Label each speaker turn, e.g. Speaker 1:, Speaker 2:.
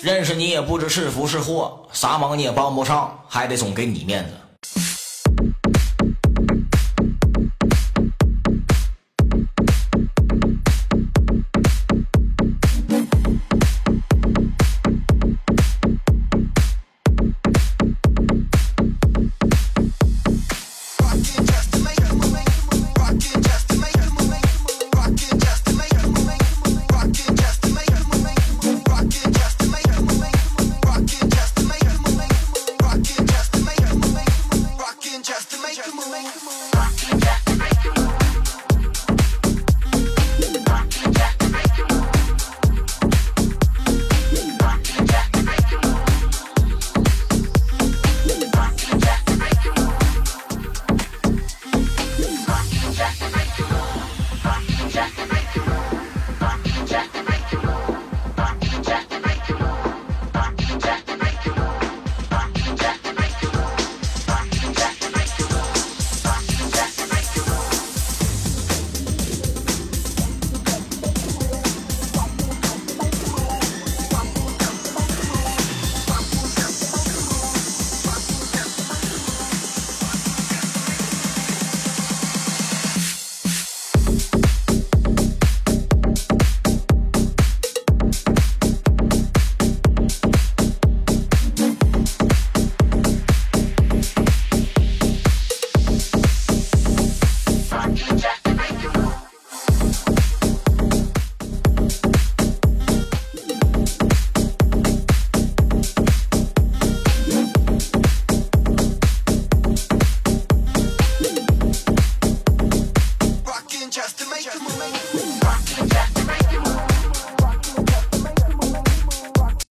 Speaker 1: 认识你也不知是福是祸啥忙你也帮不上还得总给你面子。